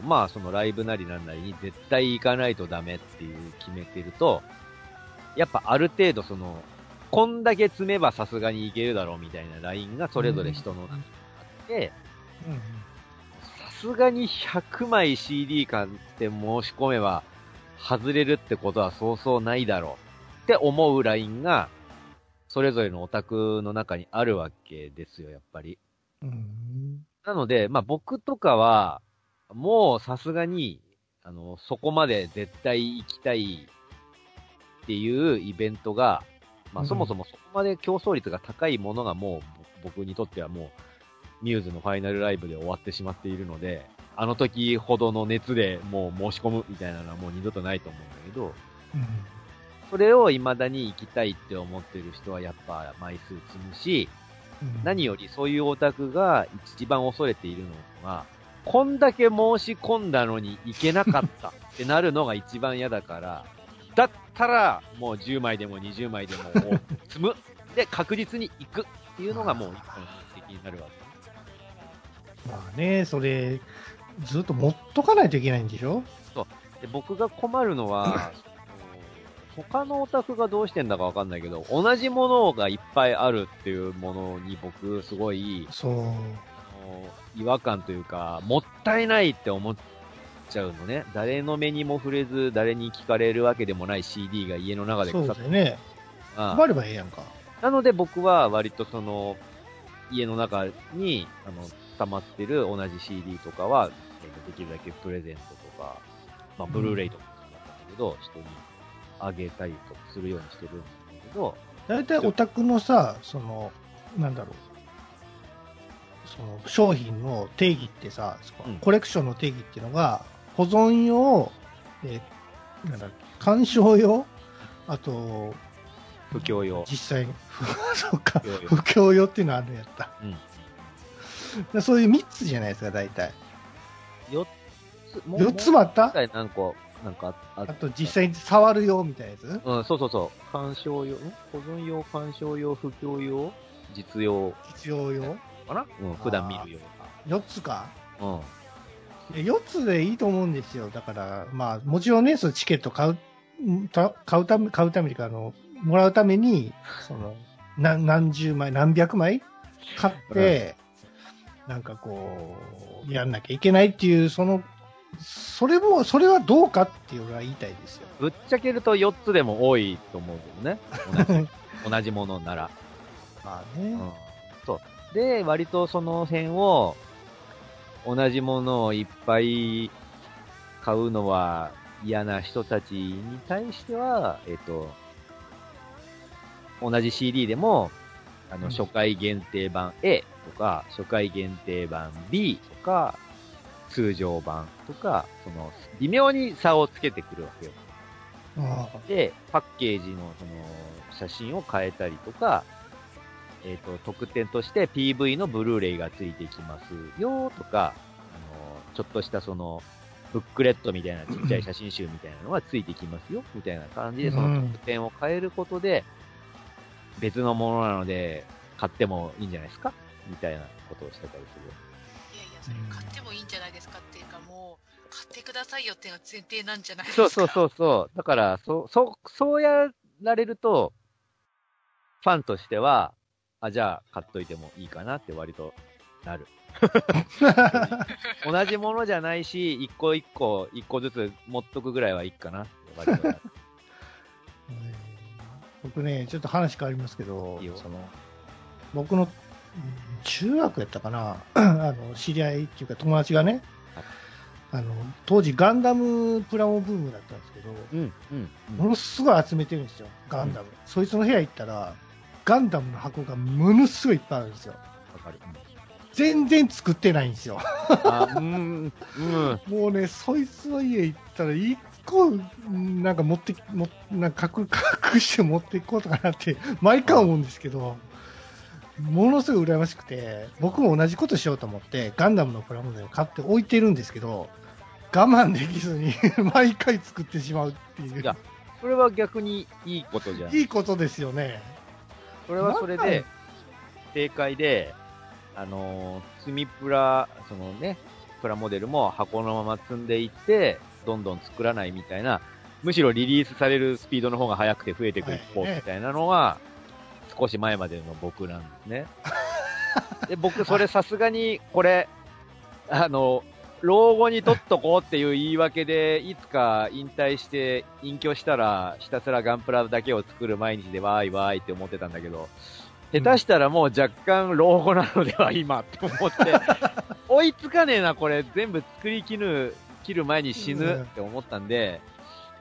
まあそのライブなりなんなりに絶対行かないとダメっていう決めてると、やっぱある程度その、こんだけ積めばさすがにいけるだろうみたいなラインがそれぞれ人の中にあって、うんうんさすがに100枚 CD 買って申し込めば外れるってことはそうそうないだろう。って思うラインが、それぞれのオタクの中にあるわけですよ、やっぱり。うん。なので、まあ僕とかは、もうさすがに、あの、そこまで絶対行きたいっていうイベントが、まうん。あそもそもそこまで競争率が高いものがもう僕にとってはもう、ミューズのファイナルライブで終わってしまっているので、あの時ほどの熱でもう申し込むみたいなのはもう二度とないと思うんだけど、うんそれを未だに行きたいって思ってる人はやっぱ枚数積むし、うん何よりそういうオタクが一番恐れているのが、こんだけ申し込んだのに行けなかったってなるのが一番嫌だから、だったらもう10枚でも20枚でも積む。で、確実に行くっていうのがもう一個の目的になるわけ。まあね、それ、ずっと持っとかないといけないんでしょ？で僕が困るのは、他のオタクがどうしてんだかわかんないけど、同じものがいっぱいあるっていうものに僕すごい、そう。違和感というか、もったいないって思っちゃうのね。誰の目にも触れず、誰に聞かれるわけでもない CD が家の中でそう腐ってだよね。あ配ればええやんか。なので僕は割とその、家の中に、あの、溜まってる同じ CD とかは、えーとできるだけプレゼントとか、まあ、ブルーレイとかもそうだったんだけど、人にあげたりとかするようにしてるんだけど、大体オタクのさ、その、なんだろう。その商品の定義ってさ、うん。コレクションの定義っていうのが、保存用、えーなんだ鑑賞用、あと、不況用。実際に、そうか、不況用。っていうのあるんやった。うん。でそういう3つじゃないですか、大体。4つ、もう4つもあった？何個、なんかああと実際に触るよみたいなやつ？うん、そうそうそう。鑑賞用、ん？保存用、鑑賞用、不況用、実用必要用？かな？うん、普段見るよ ?4 つか？うな。うん。4つでいいと思うんですよ。だから、まあ、もちろんね、そのチケット買う、買うため、買うためにか、あの、もらうために、その、な何十枚、何百枚買って、なんかこう、やんなきゃいけないっていう、その、それも、それはどうかっていうのは言いたいですよ。ぶっちゃけると4つでも多いと思うけどね。同じ 同じものなら。まあね。うん。そう。で、割とその辺を、同じものをいっぱい買うのは嫌な人たちに対しては、えっ、と、同じ CD でも、あの、うん初回限定版 A とか、初回限定版 B とか、通常版とか、その、微妙に差をつけてくるわけよ。あで、パッケージのその写真を変えたりとか、えっ、と、特典として PV のブルーレイがついてきますよとか、あの、ちょっとしたその、ブックレットみたいなちっちゃい写真集みたいなのがついてきますよみたいな感じで、その特典を変えることで、別のものなので、買ってもいいんじゃないですか？みたいなことをしてたりする。いやいや、それ買ってもいいんじゃないですかっていうか、もう、買ってくださいよっていうのが前提なんじゃないですか。そうそうそうそう。だから、そう、そう、そうやられると、ファンとしては、あ、じゃあ買っといてもいいかなって割となる。同じものじゃないし、一個一個、一個ずつ持っとくぐらいはいいかなって割となる。う ん僕ね、ちょっと話変わりますけどいいよ、その、僕の、うん中学やったかな、あの、知り合いっていうか友達がね、あの、当時ガンダムプラモブームだったんですけど、うん、うん、ものすごい集めてるんですよ、ガンダム。そいつの部屋行ったら、ガンダムの箱がものすごいいっぱいあるんですよ。全然作ってないんですよ。あ、うん、うん。もうね、そいつの家行ったら、一個、うんなんか持ってき、もなんか隠隠して持っていこうとかなって、毎回思うんですけど、ものすごい羨ましくて、僕も同じことしようと思って、ガンダムのプラモデルを買って置いてるんですけど、我慢できずに 毎回作ってしまうっていう。いやそれは逆にいいことじゃん。いいことですよね。それはそれで、正解で、あのー、積みプラ、そのね、プラモデルも箱のまま積んでいって、どんどん作らないみたいな、むしろリリースされるスピードの方が速くて増えていく一方はいみたいなのは、少し前までの僕なんですね。で、僕それさすがに、これ、あの、老後に取っとこうっていう言い訳で、いつか引退して隠居したら、ひたすらガンプラだけを作る毎日でわーいわーいって思ってたんだけど、下手したらもう若干老後なのでは今って思って、追いつかねえな、これ全部作り切る、切る前に死ぬって思ったんで、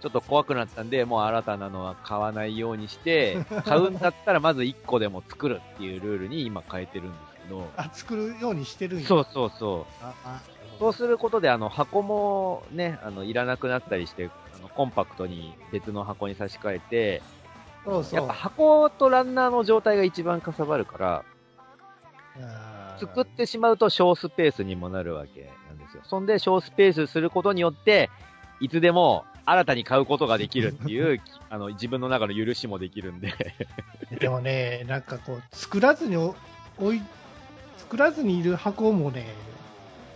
ちょっと怖くなったんで、もう新たなのは買わないようにして、買うんだったらまず1個でも作るっていうルールに今変えてるんですけど、あ、作るようにしてるんや。そうそうそう。そうすることで、あの、箱もね、あの、いらなくなったりして、あの、コンパクトに別の箱に差し替えて、そうそう。やっぱ箱とランナーの状態が一番かさばるから、作ってしまうと小スペースにもなるわけなんですよ。そんで小スペースすることによって、いつでも新たに買うことができるっていう、あの、自分の中の許しもできるんで。でもね、なんかこう、作らずにお置い、作らずにいる箱もね、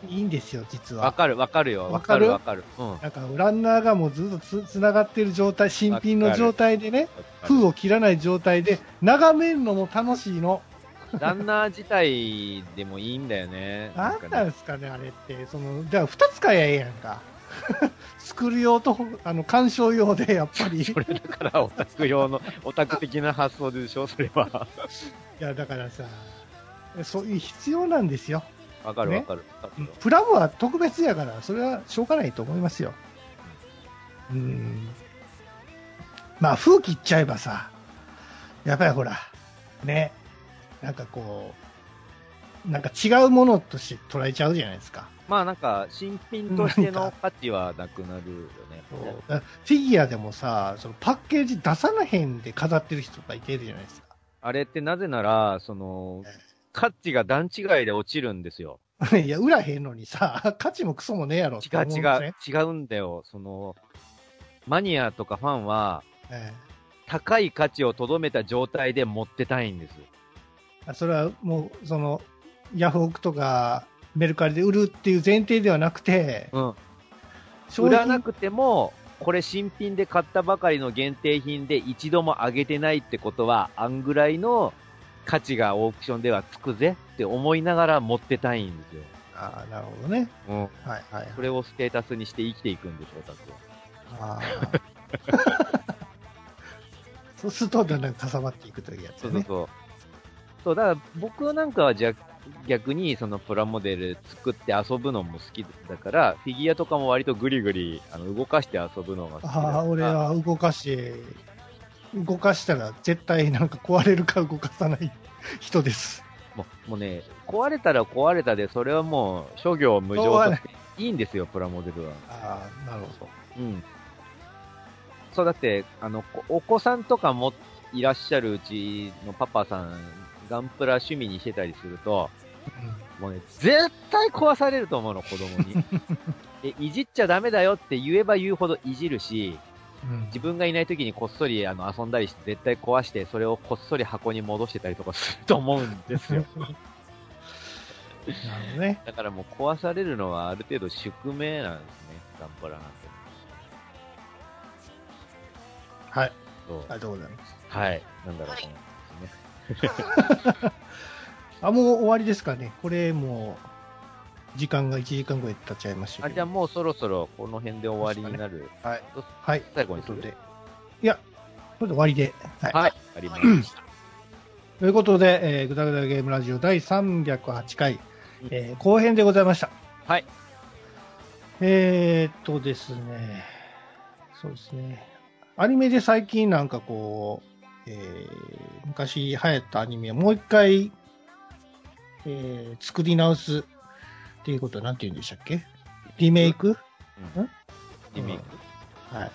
いいんですよ、実は。わかる、わかるよ。わかる？る、わかる。うん。なんか、ランナーがもうずっとつつながってる状態、新品の状態でね、封を切らない状態で、眺めるのも楽しいの。ランナー自体でもいいんだよね。なんなんですかね、あれって。その、だから二つ買えばええやんか。作る用と、あの、鑑賞用で、やっぱり。いそれだからオタク用の、オタク的な発想でしょ、それは。や、だからさ、そういう必要なんですよ。わかるねわかる。わかるよプラモは特別やから、それはしょうがないと思いますよ。うん。まあ、封切っちゃえばさ、やっぱりほら、ね、なんかこう、なんか違うものとして捉えちゃうじゃないですか。まあなんか、新品としての価値はなくなるよね。フィギュアでもさ、そのパッケージ出さなへんで飾ってる人がいてるじゃないですか。あれってなぜなら、その、価値が段違いで落ちるんですよ。いや、売らへんのにさ、価値もクソもねえやろ違う違う、違うんだよ。その、マニアとかファンは、ええ、高い価値をとどめた状態で持ってたいんです。それはもう、その、ヤフオクとかメルカリで売るっていう前提ではなくて、うん。売らなくても、これ新品で買ったばかりの限定品で一度も上げてないってことは、あんぐらいの価値がオークションではつくぜって思いながら持ってたいんですよ。ああ、なるほどね。うん。はいはい、それをステータスにして生きていくんでしょう、たくああ。そうするとだんだんかさばっていくというやつ、ね、そうそうそう。そう、だから僕なんかはじゃ逆にそのプラモデル作って遊ぶのも好きだから、フィギュアとかも割とグリグリあの動かして遊ぶのが好きだああ、俺は動かして、動かしたら絶対なんか壊れるか動かさない人です。もうもうね、壊れたら壊れたで、それはもう諸行無常といいんですよ、プラモデルは。ああ、なるほど。うん。そう、だって、あの、お子さんとかもいらっしゃるうちのパパさん、ガンプラ趣味にしてたりすると、うん、もうね、絶対壊されると思うの、子供に。え、いじっちゃダメだよって言えば言うほどいじるし、うん、自分がいない時にこっそりあの遊んだりして絶対壊して、それをこっそり箱に戻してたりとかすると思うんですよ。なるほどね。だからもう壊されるのはある程度宿命なんですね、ガンプラなんて。はい。ありがとうございます。はい。なんだろう、は いあ、もう終わりですかね。これもう、時間が1時間ぐらい経っちゃいましたあ、じゃあもうそろそろこの辺で終わりになる。はい。はい。最後にするで。いや、これで終わりで。はい。はい、ありました。ということで、えー、ぐだぐだゲームラジオ第308回、えー、後編でございました。はい。えー、っとですね、そうですね。アニメで最近なんかこう、えー、昔流行ったアニメをもう一回、えー、作り直すっていうことは何て言うんでしたっけ？リメイク、うん、リメイク、うん、はい。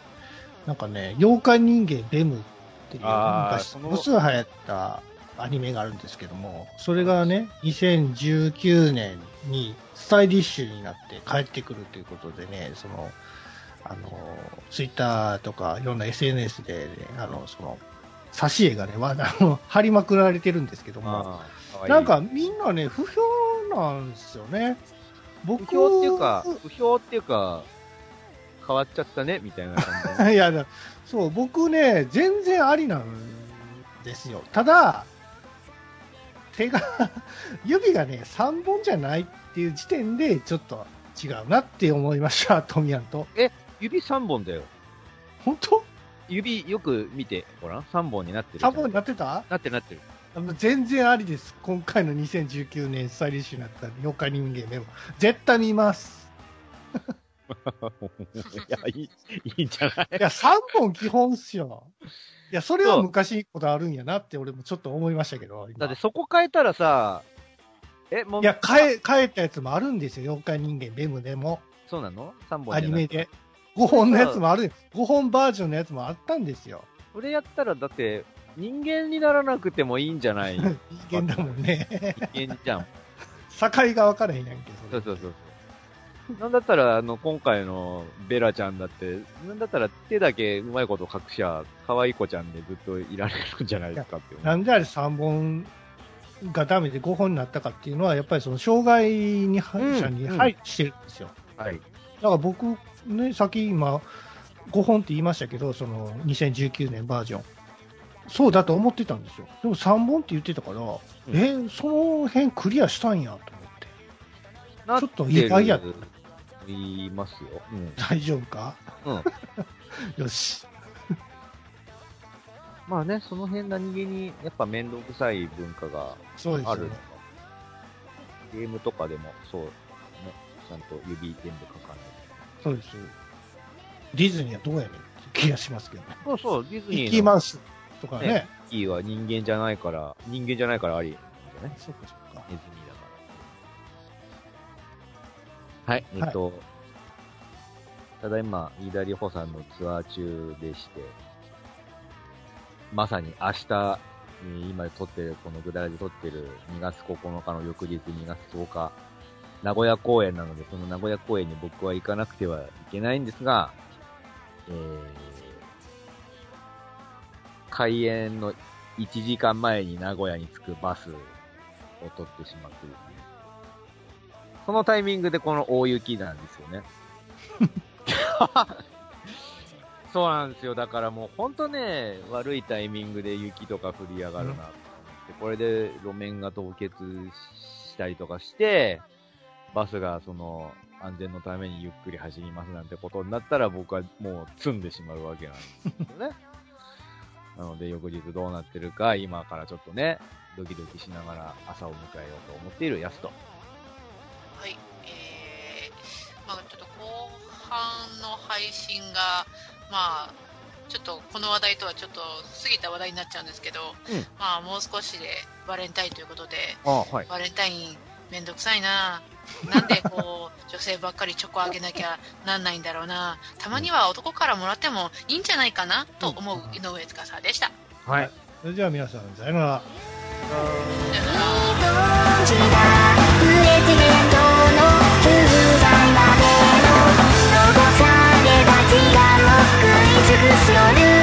なんかね、妖怪人間レムっていう昔、ものすごい流行ったアニメがあるんですけども、それがね、2019年にスタイリッシュになって帰ってくるということでね、その、あの、ツイッターとかいろんな SNS で、ね、あの、その、挿絵がね、まあ、あの、貼りまくられてるんですけども、なんかみんなね、不評なんですよね。僕不評っていうか、不評っていうか、変わっちゃったね、みたいな感じ。いや、そう、僕ね、全然ありなんですよ。ただ、手が 指がね、3本じゃないっていう時点で、ちょっと違うなって思いました、トミヤンと。え、指3本だよ。本当？指よく見てごらん。3本になってる。3本になってた？なってるなってる。全然ありです。今回の2019年スタイリッシュになった妖怪人間でも。絶対見ます。いや、いい、いいんじゃないいや、3本基本っすよ。いや、それは昔ことあるんやなって俺もちょっと思いましたけど。だってそこ変えたらさ、え、もう。いや、変え、変えたやつもあるんですよ。妖怪人間ベムでも。そうなの ?3 本アニメで。5本のやつもある、5本バージョンのやつもあったんですよ。それやったら、だって、人間にならなくてもいいんじゃない？人間だもんね。人間じゃん。境が分からへんやんけ、そそうそうそう。なんだったら、あの、今回のベラちゃんだって、なんだったら手だけうまいこと隠しゃ、可愛い子ちゃんでずっといられるんじゃないですかってなんであれ3本がダメで5本になったかっていうのは、やっぱりその障害に、者に配慮してるんですよ。はい。だから僕、ね、さっき今、5本って言いましたけど、その2019年バージョン。そうだと思ってたんですよ。でも3本って言ってたから、うん、え、その辺クリアしたんやと思って。ちょっと意外や言いますよ。うん、大丈夫か？うん。よし。まあね、その辺何気にやっぱ面倒くさい文化がある、ね、ゲームとかでもそうね、ちゃんと指全部かかんない。そうです。ディズニーはどうやねんって気がしますけどね。そうそう、ディズニー。ミッキーマウスとかね。ミッキーは人間じゃないから、人間じゃないからありじゃないそうかそうか。ディズニーだかはい、えっと、ただいま、飯田里穂さんのツアー中でして、まさに明日、えー今撮ってる、このぐだらで撮ってる2月9日の翌日2月10日、名古屋公演なので、その名古屋公演に僕は行かなくてはいけないんですが、えー、開演の1時間前に名古屋に着くバスを取ってしまってですね。そのタイミングでこの大雪なんですよね。そうなんですよ。だからもう本当ね、悪いタイミングで雪とか降りやがるなって、これで路面が凍結したりとかして、バスがその安全のためにゆっくり走りますなんてことになったら僕はもう積んでしまうわけなんですよね。なので翌日どうなってるか今からちょっとね、ドキドキしながら朝を迎えようと思っているやすと。はい。えー、まあちょっと後半の配信が、まあちょっとこの話題とはちょっと過ぎた話題になっちゃうんですけど、うんまあもう少しでバレンタインということで、あはい。バレンタインめんどくさいな。なんでこう、女性ばっかりチョコあげなきゃなんないんだろうな。たまには男からもらってもいいんじゃないかなと思う井上司でした。はい。それでは皆さん、さよなら。さよなら。尽くしよ